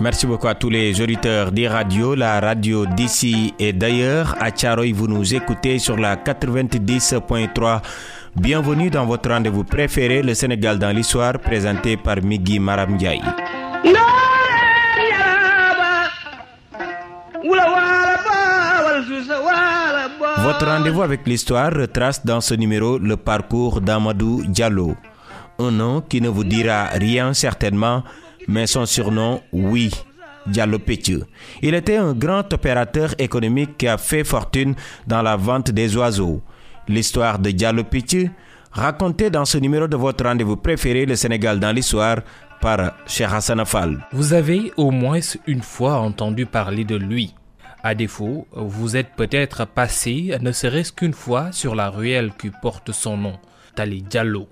Merci beaucoup à tous les auditeurs des radios, la radio d'ici et d'ailleurs. À Tcharoy, vous nous écoutez sur la 90.3. Bienvenue dans votre rendez-vous préféré, le Sénégal dans l'histoire, présenté par Migui Maramdiaï. Votre rendez-vous avec l'histoire retrace dans ce numéro le parcours d'Amadou Diallo. Un nom qui ne vous dira rien certainement, mais son surnom, oui, Diallo. Il était un grand opérateur économique qui a fait fortune dans la vente des oiseaux. L'histoire de Diallo racontée dans ce numéro de votre rendez-vous préféré, le Sénégal dans l'histoire, par Cheikh Hassan Afal. Vous avez au moins une fois entendu parler de lui. À défaut, vous êtes peut-être passé, ne serait-ce qu'une fois, sur la ruelle qui porte son nom, Tali Diallo.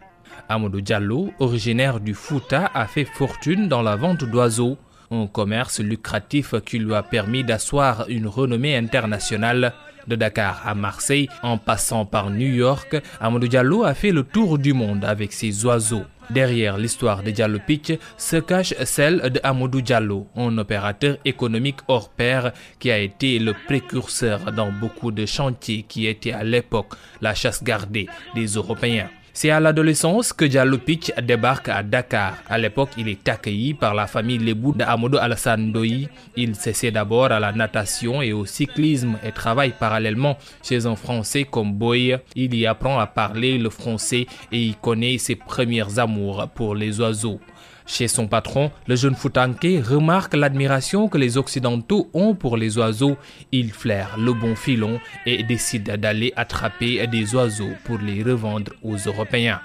Amadou Diallo, originaire du Fouta, a fait fortune dans la vente d'oiseaux, un commerce lucratif qui lui a permis d'asseoir une renommée internationale. De Dakar à Marseille, en passant par New York, Amadou Diallo a fait le tour du monde avec ses oiseaux. Derrière l'histoire de Diallo Pitch se cache celle de Amadou Diallo, un opérateur économique hors pair qui a été le précurseur dans beaucoup de chantiers qui étaient à l'époque la chasse gardée des Européens. C'est à l'adolescence que Diallo Pitch débarque à Dakar. À l'époque, il est accueilli par la famille Lebou de Amadou Alassane Doyi. Il s'essaie d'abord à la natation et au cyclisme et travaille parallèlement chez un Français comme Boy. Il y apprend à parler le français et y connaît ses premières amours pour les oiseaux. Chez son patron, le jeune Foutanké remarque l'admiration que les Occidentaux ont pour les oiseaux. Il flaire le bon filon et décide d'aller attraper des oiseaux pour les revendre aux Européens.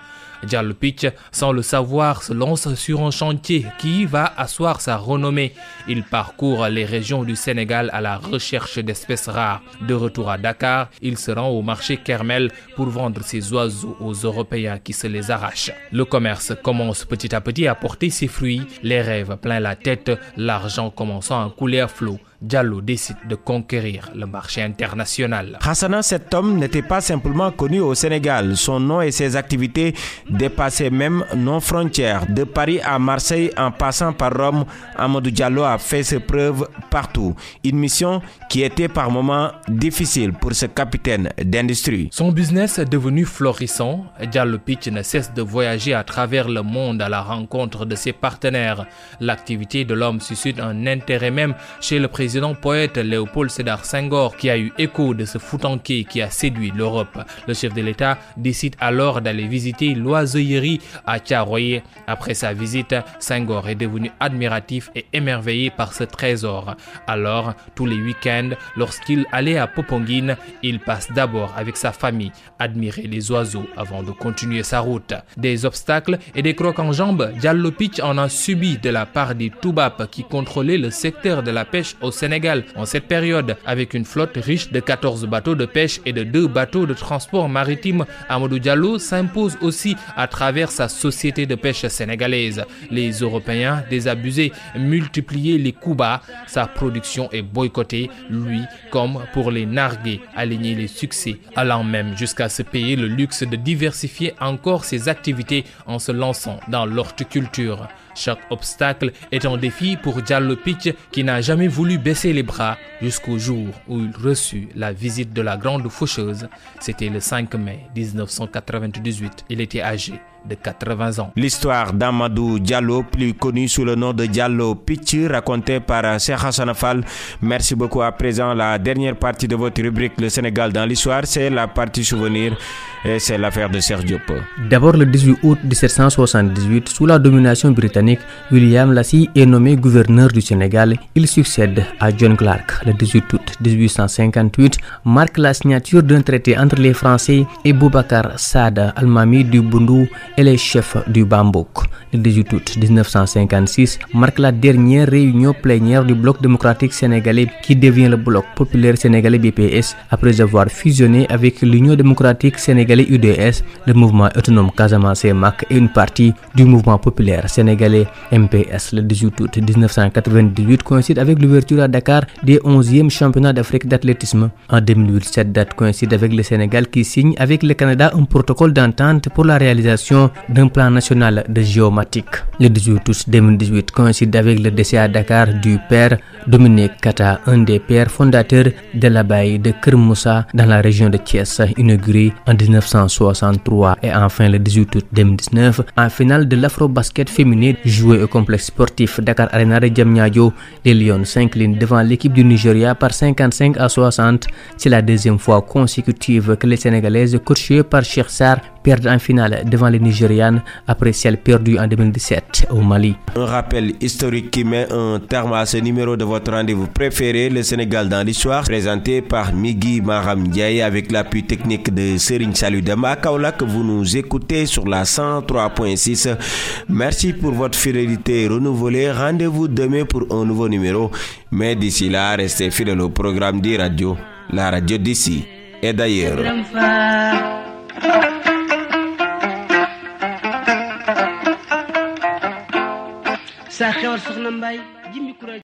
Diallo Pitch, sans le savoir, se lance sur un chantier qui va asseoir sa renommée. Il parcourt les régions du Sénégal à la recherche d'espèces rares. De retour à Dakar, il se rend au marché Kermel pour vendre ses oiseaux aux Européens qui se les arrachent. Le commerce commence petit à petit à porter ses fruits, les rêves plein la tête, l'argent commençant à couler à flot. Diallo décide de conquérir le marché international. Hassana, cet homme n'était pas simplement connu au Sénégal. Son nom et ses activités dépassaient même nos frontières. De Paris à Marseille, en passant par Rome, Amadou Diallo a fait ses preuves partout. Une mission qui était par moments difficile pour ce capitaine d'industrie. Son business est devenu florissant. Diallo Pitch ne cesse de voyager à travers le monde à la rencontre de ses partenaires. L'activité de l'homme suscite un intérêt même chez le président président poète Léopold Sédar Senghor qui a eu écho de ce foutanqué qui a séduit l'Europe. Le chef de l'État décide alors d'aller visiter l'oiseillerie à Tiaroye. Après sa visite, Senghor est devenu admiratif et émerveillé par ce trésor. Alors, tous les week-ends, lorsqu'il allait à Popongine, il passe d'abord avec sa famille admirer les oiseaux avant de continuer sa route. Des obstacles et des crocs en jambes, Diallo Pitch en a subi de la part des Toubap qui contrôlaient le secteur de la pêche au Sénégal en cette période avec une flotte riche de 14 bateaux de pêche et de deux bateaux de transport maritime. Amadou Diallo s'impose aussi à travers sa société de pêche sénégalaise. Les Européens désabusés multipliaient les coups bas. Sa production est boycottée, lui comme pour les nargués, aligner les succès, allant même jusqu'à se payer le luxe de diversifier encore ses activités en se lançant dans l'horticulture. Chaque obstacle est un défi pour Diallo Pitch qui n'a jamais voulu baisser les bras jusqu'au jour où il reçut la visite de la grande faucheuse. C'était le 5 mai 1998. Il était âgé de 80 ans. L'histoire d'Amadou Diallo, plus connu sous le nom de Diallo Pitch, racontée par Cheikh Hassan Fall. Merci beaucoup. À présent, la dernière partie de votre rubrique Le Sénégal dans l'histoire, c'est la partie souvenir et c'est l'affaire de Sergio Po. D'abord, le 18 août 1778, sous la domination britannique, William Lassie est nommé gouverneur du Sénégal. Il succède à John Clark. Le 18 août 1858 marque la signature d'un traité entre les Français et Boubacar Saad Al-Mami du Bundu et les chefs du Bambouk. Le 18 août 1956 marque la dernière réunion plénière du bloc démocratique sénégalais qui devient le bloc populaire sénégalais BPS après avoir fusionné avec l'Union démocratique sénégalais UDS, le mouvement autonome Casamance MAC et une partie du mouvement populaire sénégalais MPS. Le 18 août 1998 coïncide avec l'ouverture à Dakar des 11e championnats d'Afrique d'athlétisme. En 2008, cette date coïncide avec le Sénégal qui signe avec le Canada un protocole d'entente pour la réalisation d'un plan national de géomatique. Le 18 août 2018 coïncide avec le décès à Dakar du père Dominique Kata, un des pères fondateurs de l'abbaye de Kermoussa dans la région de Thiès, inauguré en 1963 et enfin le 18 août 2019 en finale de l'afro-basket féminin joué au complexe sportif Dakar Arena de Diamniadio. Les Lions s'inclinent devant l'équipe du Nigeria par 55 à 60. C'est la deuxième fois consécutive que les Sénégalaises coachées par Cheikh Sarr perdent en finale devant les Nigérianes après celle perdue en 2017 au Mali. Un rappel historique qui met un terme à ce numéro de votre rendez-vous préféré, le Sénégal dans l'histoire, présenté par Migui Maram Ndiaye avec l'appui technique de Serigne Salut Dama que vous nous écoutez sur la 103.6. Merci pour votre fidélité renouvelée. Rendez-vous demain pour un nouveau numéro. Mais d'ici là, restez fidèles au programme des radios, la radio d'ici et d'ailleurs. Sa xewar soxna mbay jimmi kura